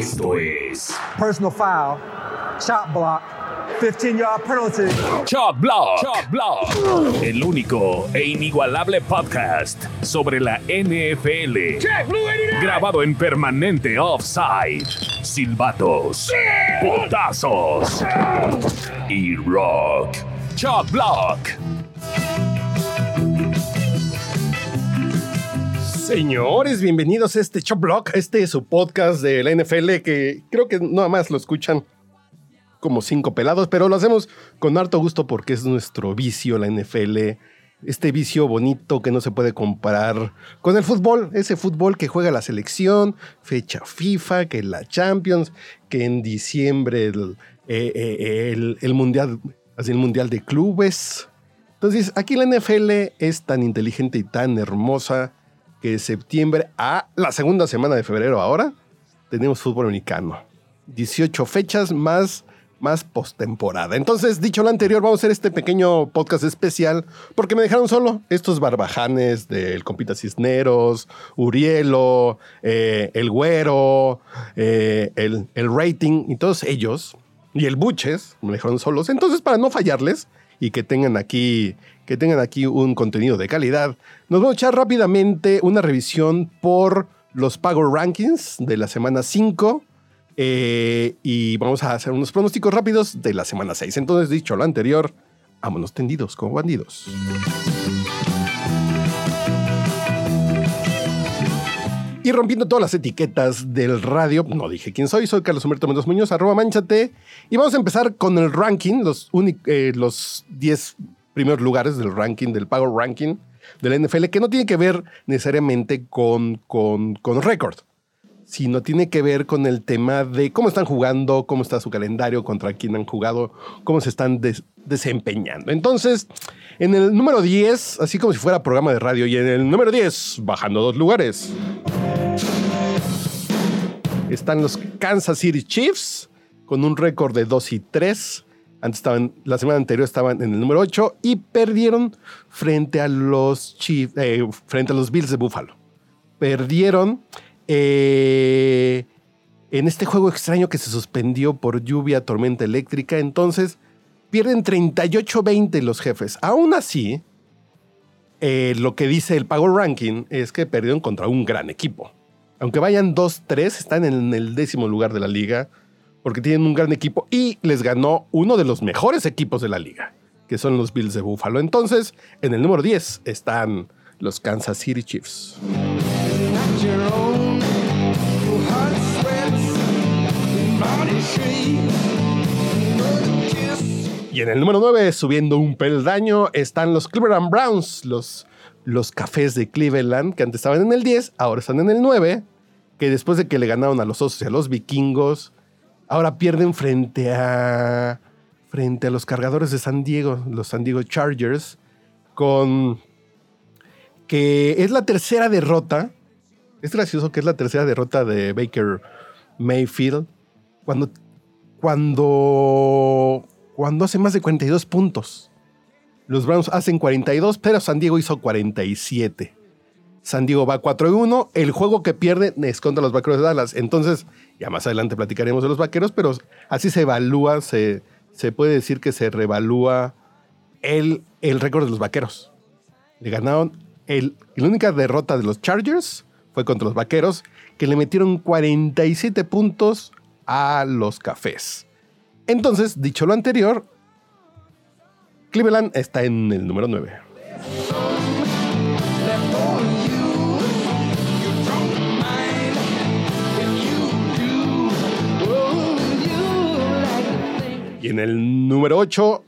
Esto es personal foul, chop block, 15 yard penalty. Chop Block. Chop Block. El único e inigualable podcast sobre la NFL. Grabado en permanente offside. Silbatos. Potazos. Y rock. Chop Block. Señores, bienvenidos a este Chop Block. Este es su podcast de la NFL que creo que nada más lo escuchan como cinco pelados, pero lo hacemos con harto gusto porque es nuestro vicio, la NFL. Este vicio bonito que no se puede comparar con el fútbol, ese fútbol que juega la selección, fecha FIFA, que la Champions, que en diciembre el, eh, eh, el- el mundial, así el mundial de clubes. Entonces, aquí la NFL es tan inteligente y tan hermosa que de septiembre a la segunda semana de febrero ahora tenemos fútbol americano. 18 fechas más, más postemporada. Entonces, dicho lo anterior, vamos a hacer este pequeño podcast especial porque me dejaron solo estos barbajanes del Compita Cisneros, Urielo, eh, el Güero, eh, el, el Rating y todos ellos, y el Buches, me dejaron solos. Entonces, para no fallarles y que tengan aquí que tengan aquí un contenido de calidad, nos vamos a echar rápidamente una revisión por los Power Rankings de la semana 5 eh, y vamos a hacer unos pronósticos rápidos de la semana 6. Entonces, dicho lo anterior, vámonos tendidos como bandidos. Y rompiendo todas las etiquetas del radio, no dije quién soy, soy Carlos Humberto Mendoza Muñoz, arroba manchate. Y vamos a empezar con el ranking, los, uni- eh, los 10 primeros lugares del ranking, del Power Ranking de la NFL, que no tiene que ver necesariamente con, con, con récord, sino tiene que ver con el tema de cómo están jugando, cómo está su calendario, contra quién han jugado, cómo se están des- desempeñando. Entonces, en el número 10, así como si fuera programa de radio, y en el número 10, bajando dos lugares, están los Kansas City Chiefs con un récord de 2 y 3. Antes estaban, la semana anterior estaban en el número 8 y perdieron frente a los Chiefs, eh, frente a los Bills de Buffalo. Perdieron eh, en este juego extraño que se suspendió por lluvia, tormenta eléctrica. Entonces pierden 38-20 los jefes. Aún así, eh, lo que dice el Power Ranking es que perdieron contra un gran equipo. Aunque vayan 2-3, están en el décimo lugar de la liga porque tienen un gran equipo y les ganó uno de los mejores equipos de la liga, que son los Bills de Buffalo. Entonces, en el número 10 están los Kansas City Chiefs. Y en el número 9, subiendo un peldaño, están los Cleveland Browns, los, los cafés de Cleveland, que antes estaban en el 10, ahora están en el 9, que después de que le ganaron a los osos y a los vikingos, ahora pierden frente a, frente a los cargadores de San Diego, los San Diego Chargers, con que es la tercera derrota. Es gracioso que es la tercera derrota de Baker Mayfield cuando, cuando, cuando hace más de 42 puntos. Los Browns hacen 42, pero San Diego hizo 47. San Diego va 4 y 1. El juego que pierde es contra los vaqueros de Dallas. Entonces, ya más adelante platicaremos de los vaqueros, pero así se evalúa, se, se puede decir que se revalúa el, el récord de los vaqueros. Le ganaron. El, la única derrota de los Chargers fue contra los vaqueros, que le metieron 47 puntos a los cafés. Entonces, dicho lo anterior, Cleveland está en el número 9. Número 8,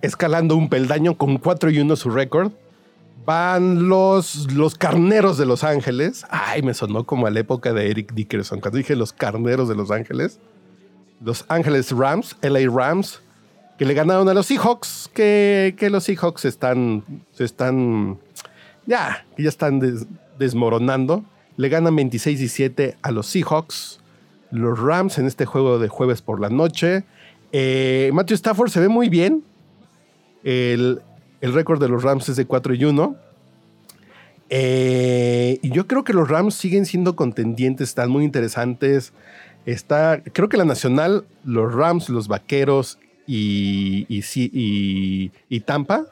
escalando un peldaño con 4 y 1 su récord, van los, los carneros de Los Ángeles. Ay, me sonó como a la época de Eric Dickerson, cuando dije los carneros de Los Ángeles. Los Ángeles Rams, LA Rams, que le ganaron a los Seahawks, que, que los Seahawks están, están, ya, ya están des- desmoronando. Le ganan 26-17 a los Seahawks. Los Rams en este juego de jueves por la noche. Eh, Matthew Stafford se ve muy bien. El, el récord de los Rams es de 4 y 1. Eh, y yo creo que los Rams siguen siendo contendientes, están muy interesantes. Está, creo que la nacional, los Rams, los Vaqueros y, y, y- y Tampa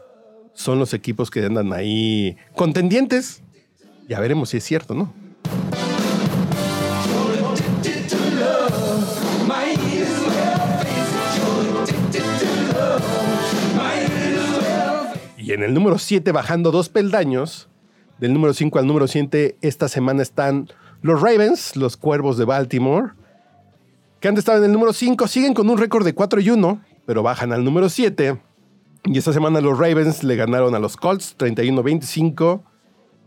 son los equipos que andan ahí contendientes. Ya veremos si es cierto, ¿no? Y en el número 7, bajando dos peldaños, del número 5 al número 7, esta semana están los Ravens, los Cuervos de Baltimore, que antes estaban en el número 5, siguen con un récord de 4 y 1, pero bajan al número 7. Y esta semana los Ravens le ganaron a los Colts 31-25.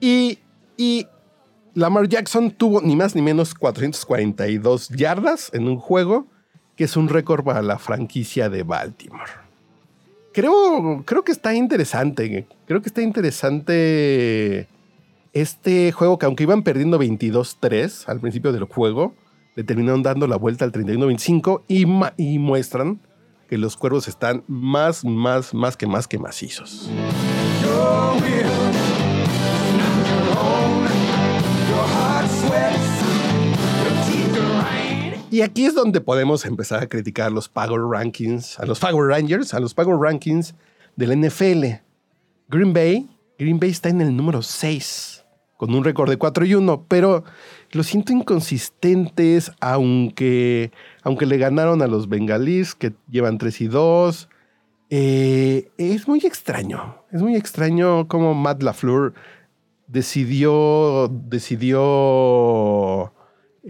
Y, y Lamar Jackson tuvo ni más ni menos 442 yardas en un juego, que es un récord para la franquicia de Baltimore. Creo, creo que está interesante. Creo que está interesante este juego que aunque iban perdiendo 22-3 al principio del juego, le terminaron dando la vuelta al 31-25 y, y muestran que los cuervos están más, más, más que más que macizos. Y aquí es donde podemos empezar a criticar los Power Rankings, a los Power Rangers, a los Power Rankings del NFL. Green Bay, Green Bay está en el número 6, con un récord de 4 y 1, pero lo siento inconsistentes, aunque, aunque le ganaron a los bengalíes, que llevan 3 y 2. Eh, es muy extraño, es muy extraño cómo Matt LaFleur decidió, decidió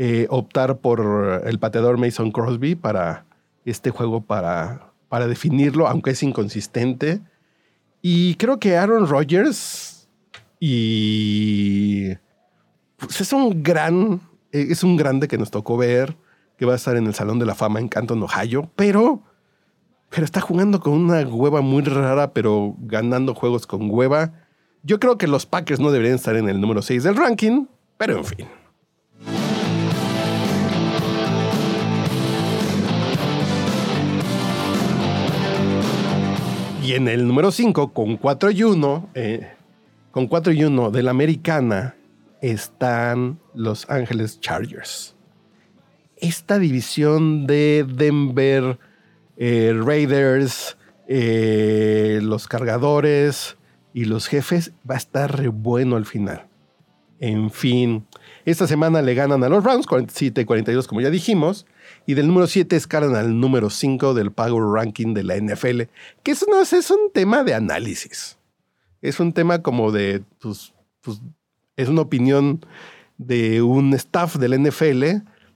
eh, optar por el pateador Mason Crosby para este juego, para, para definirlo, aunque es inconsistente. Y creo que Aaron Rodgers y pues es un gran, eh, es un grande que nos tocó ver, que va a estar en el Salón de la Fama en Canton, Ohio, pero, pero está jugando con una hueva muy rara, pero ganando juegos con hueva. Yo creo que los Packers no deberían estar en el número 6 del ranking, pero en fin. Y en el número 5, con 4 y 1, eh, con 4 y 1 de la americana, están Los Ángeles Chargers. Esta división de Denver, eh, Raiders, eh, los cargadores y los jefes va a estar re bueno al final. En fin, esta semana le ganan a los Rams 47-42, como ya dijimos. Y del número 7 escalan al número 5 del Power Ranking de la NFL. Que eso no es, es un tema de análisis. Es un tema como de. Pues, pues, es una opinión de un staff del NFL,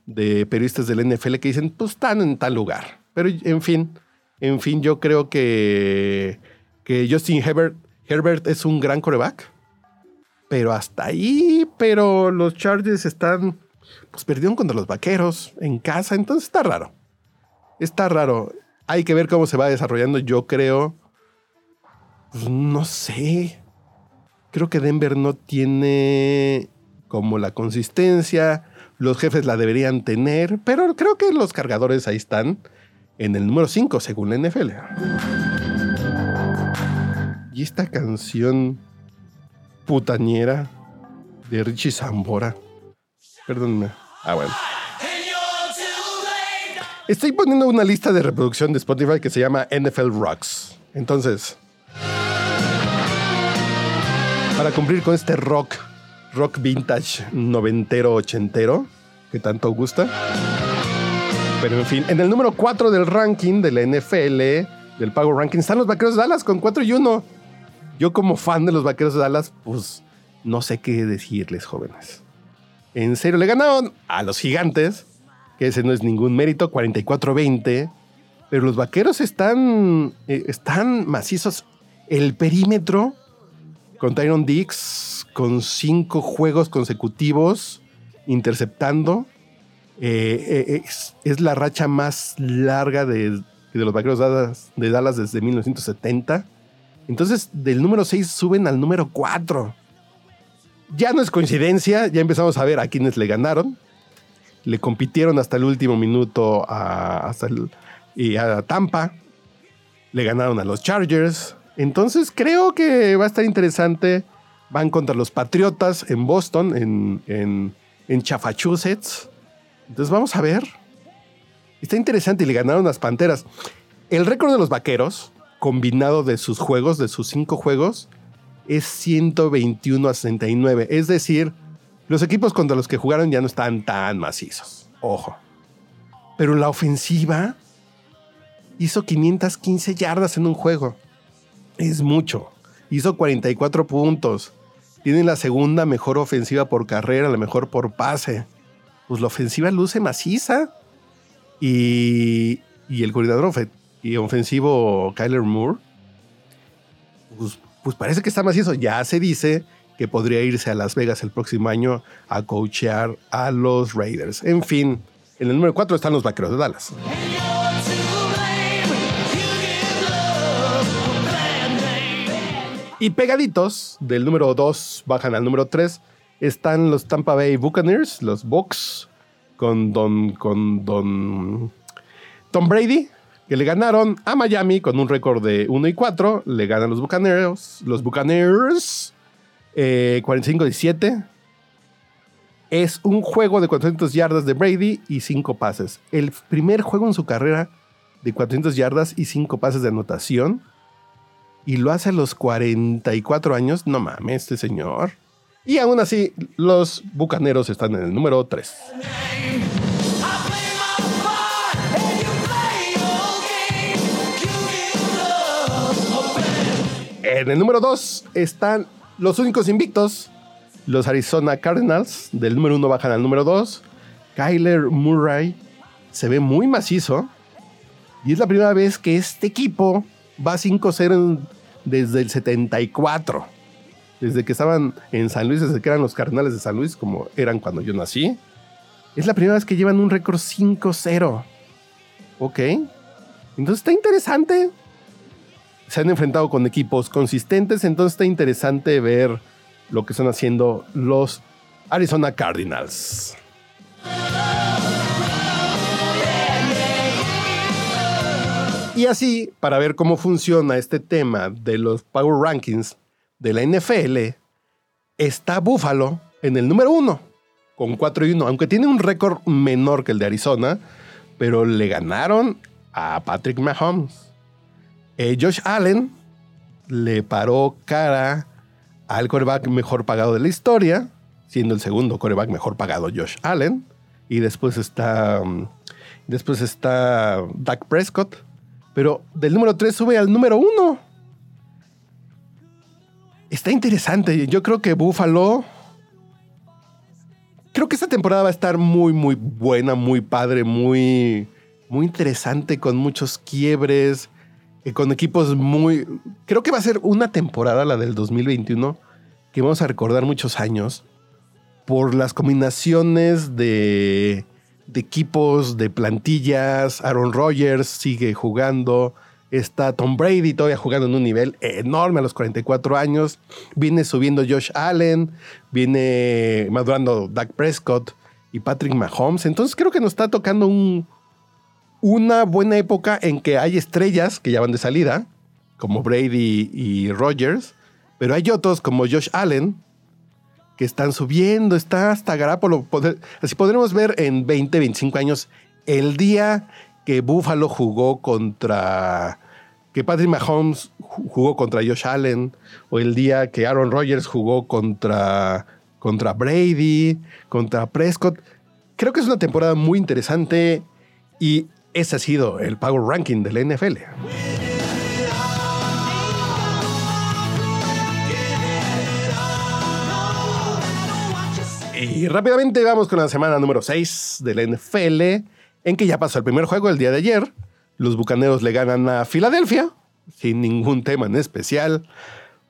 de periodistas del NFL que dicen, pues están en tal lugar. Pero en fin, en fin, yo creo que, que Justin Herbert, Herbert es un gran coreback pero hasta ahí, pero los Chargers están, pues perdieron contra los Vaqueros en casa, entonces está raro. Está raro. Hay que ver cómo se va desarrollando. Yo creo, pues no sé. Creo que Denver no tiene como la consistencia. Los jefes la deberían tener, pero creo que los cargadores ahí están en el número 5 según la NFL. Y esta canción putañera de Richie Zambora. Perdónme. Ah, bueno. Estoy poniendo una lista de reproducción de Spotify que se llama NFL Rocks. Entonces, para cumplir con este rock, rock vintage noventero, ochentero, que tanto gusta. Pero en fin, en el número 4 del ranking de la NFL, del Power Ranking, están los Vaqueros de Dallas con 4 y 1. Yo como fan de los Vaqueros de Dallas, pues no sé qué decirles, jóvenes. En serio, le ganaron a los gigantes, que ese no es ningún mérito, 44-20. Pero los Vaqueros están, eh, están macizos. El perímetro con Tyron Dix, con cinco juegos consecutivos, interceptando. Eh, eh, es, la racha más larga de, de los Vaqueros de Dallas, de Dallas desde 1970. Entonces, del número 6 suben al número 4. Ya no es coincidencia, ya empezamos a ver a quienes le ganaron. Le compitieron hasta el último minuto a, hasta y a Tampa. Le ganaron a los Chargers. Entonces creo que va a estar interesante Van contra los Patriotas en Boston, en, en, en Chafachusetts. Entonces vamos a ver. Está interesante y le ganaron las Panteras. El récord de los Vaqueros, combinado de sus juegos, de sus cinco juegos, es 121 a 69. Es decir, los equipos contra los que jugaron ya no están tan macizos. Ojo. Pero la ofensiva hizo 515 yardas en un juego. Es mucho. Hizo 44 puntos. Tiene la segunda mejor ofensiva por carrera, la mejor por pase. Pues la ofensiva luce maciza. Y, y el coordinador y ofensivo Kyler Moore, pues, pues parece que está macizo. Ya se dice que podría irse a Las Vegas el próximo año a coachear a los Raiders. En fin, en el número 4 están los Vaqueros de Dallas. Y pegaditos del número 2 bajan al número 3 están los Tampa Bay Buccaneers, los Bucks, con Don, con Don Tom Brady, que le ganaron a Miami con un récord de 1 y 4. Le ganan los Buccaneers, los Buccaneers, 45-17. Eh, es un juego de 400 yardas de Brady y 5 pases. El primer juego en su carrera de 400 yardas y 5 pases de anotación y lo hace a los 44 años. No mames, este señor. Y aún así, los bucaneros están en el número 3. En el número 2 están los únicos invictos, los Arizona Cardinals. Del número 1 bajan al número 2. Kyler Murray se ve muy macizo. Y es la primera vez que este equipo va 5-0 desde el 74. Desde que estaban en San Luis, desde que eran los Cardenales de San Luis, como eran cuando yo nací. Es la primera vez que llevan un récord 5-0. Ok. Entonces está interesante. Se han enfrentado con equipos consistentes, entonces está interesante ver lo que están haciendo los Arizona Cardinals. Y así, para ver cómo funciona este tema de los Power Rankings de la NFL, está Buffalo en el número uno, con 4 y 1, aunque tiene un récord menor que el de Arizona, pero le ganaron a Patrick Mahomes. Eh, Josh Allen le paró cara al coreback mejor pagado de la historia, siendo el segundo coreback mejor pagado Josh Allen. Y después está, mm, después está Dak Prescott, pero del número 3 sube al número 1. Está interesante. Yo creo que Buffalo. Creo que esta temporada va a estar muy, muy buena, muy padre, muy, muy interesante, con muchos quiebres, con equipos muy. Creo que va a ser una temporada, la del 2021, que vamos a recordar muchos años por las combinaciones de de equipos, de plantillas. Aaron Rodgers sigue jugando. Está Tom Brady todavía jugando en un nivel enorme a los 44 años. Viene subiendo Josh Allen. Viene madurando Dak Prescott y Patrick Mahomes. Entonces creo que nos está tocando un, una buena época en que hay estrellas que ya van de salida, como Brady y Rodgers. Pero hay otros como Josh Allen, que están subiendo, está hasta Garapolo. Así podremos ver en 20, 25 años el día que Buffalo jugó contra. que Patrick Mahomes jugó contra Josh Allen, o el día que Aaron Rodgers jugó contra, contra Brady, contra Prescott. Creo que es una temporada muy interesante y ese ha sido el Power Ranking de la NFL. Y rápidamente vamos con la semana número 6 de la NFL, en que ya pasó el primer juego el día de ayer. Los Bucaneros le ganan a Filadelfia, sin ningún tema en especial,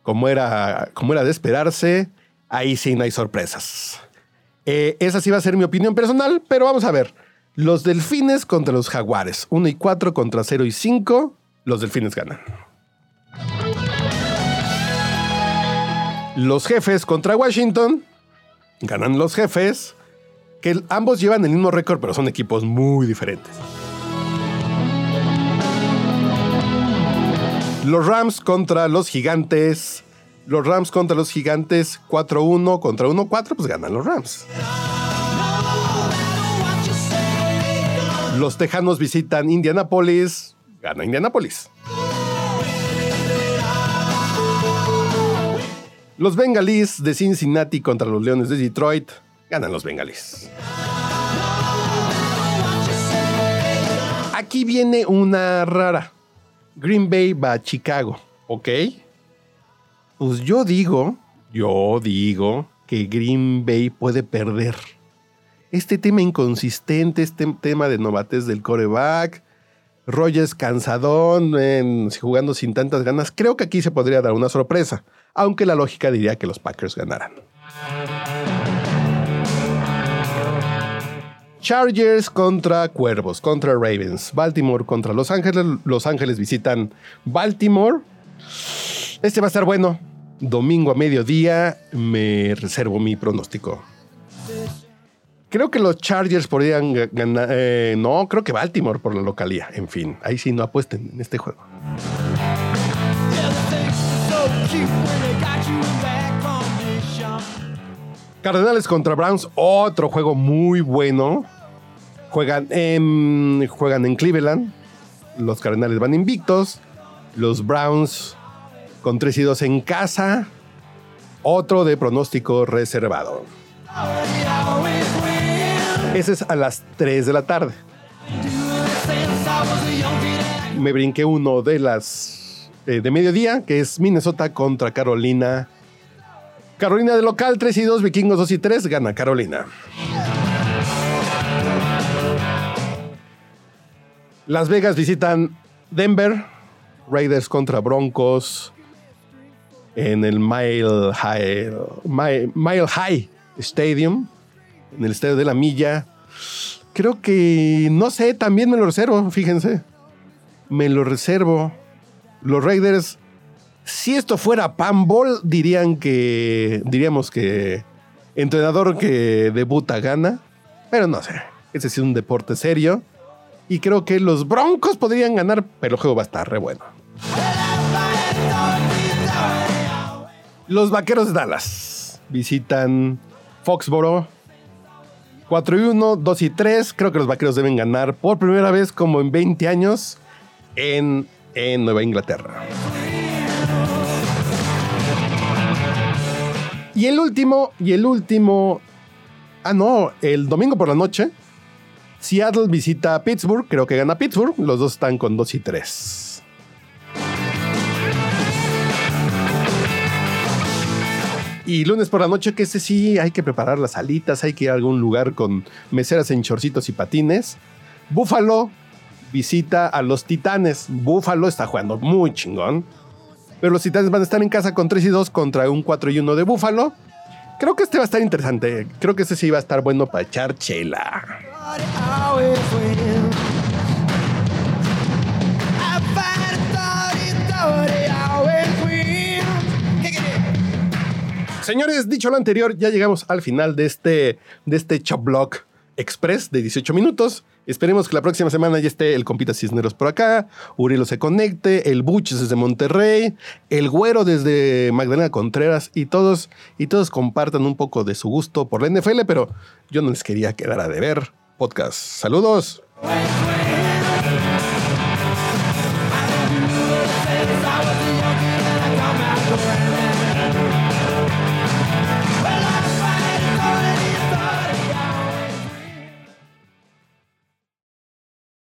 como era, como era de esperarse. Ahí sí no hay sorpresas. Eh, esa sí va a ser mi opinión personal, pero vamos a ver. Los Delfines contra los Jaguares. 1 y 4 contra 0 y 5. Los Delfines ganan. Los Jefes contra Washington ganan los jefes, que ambos llevan el mismo récord, pero son equipos muy diferentes. Los Rams contra los Gigantes. Los Rams contra los Gigantes 4-1 contra 1-4, pues ganan los Rams. Los Tejanos visitan Indianapolis, gana Indianapolis. Los Bengalís de Cincinnati contra los Leones de Detroit, ganan los Bengalís. Aquí viene una rara. Green Bay va a Chicago, ¿ok? Pues yo digo, yo digo que Green Bay puede perder. Este tema inconsistente, este tema de novates del coreback, Rogers cansadón, jugando sin tantas ganas, creo que aquí se podría dar una sorpresa, aunque la lógica diría que los Packers ganaran. Chargers contra Cuervos, contra Ravens. Baltimore contra Los Ángeles. Los Ángeles visitan Baltimore. Este va a estar bueno. Domingo a mediodía me reservo mi pronóstico. Creo que los Chargers podrían ganar. Eh, no, creo que Baltimore por la localía. En fin, ahí sí no apuesten en este juego. Cardenales contra Browns, otro juego muy bueno. Juegan en, juegan en Cleveland. Los Cardenales van invictos. Los Browns con 3 y 2 en casa. Otro de pronóstico reservado. Ese es a las 3 de la tarde. Me brinqué uno de las eh, de mediodía, que es Minnesota contra Carolina. Carolina de local 3 y 2, Vikingos 2 y 3, gana Carolina. Las Vegas visitan Denver, Raiders contra Broncos en el Mile High, Mile, High Stadium, en el estadio de la Milla. Creo que, no sé, también me lo reservo, fíjense. Me lo reservo. Los Raiders, si esto fuera Pambol, dirían que, diríamos que entrenador que debuta gana, pero no sé. Ese es un deporte serio. Y creo que los Broncos podrían ganar, pero el juego va a estar re bueno. Los Vaqueros de Dallas visitan Foxboro. 4 y 1, 2 y 3. Creo que los Vaqueros deben ganar por primera vez como en 20 años en, en Nueva Inglaterra. Y el último, y el último. Ah, no, el domingo por la noche Seattle visita a Pittsburgh, creo que gana Pittsburgh, los dos están con 2 y 3. Y lunes por la noche, que ese sí hay que preparar las alitas, hay que ir a algún lugar con meseras en chorcitos y patines. Buffalo visita a los Titanes. Buffalo está jugando muy chingón. Pero los Titanes van a estar en casa con 3 y 2 contra un 4 y 1 de Buffalo. Creo que este va a estar interesante. Creo que este sí va a estar bueno para echar chela. Señores, dicho lo anterior, ya llegamos al final de este, de este Chop Block Express de 18 minutos. Esperemos que la próxima semana ya esté el Compita Cisneros por acá, Urielo se conecte, el Buches desde Monterrey, el Güero desde Magdalena Contreras y todos, y todos compartan un poco de su gusto por la NFL, pero yo no les quería quedar a deber podcast. Saludos.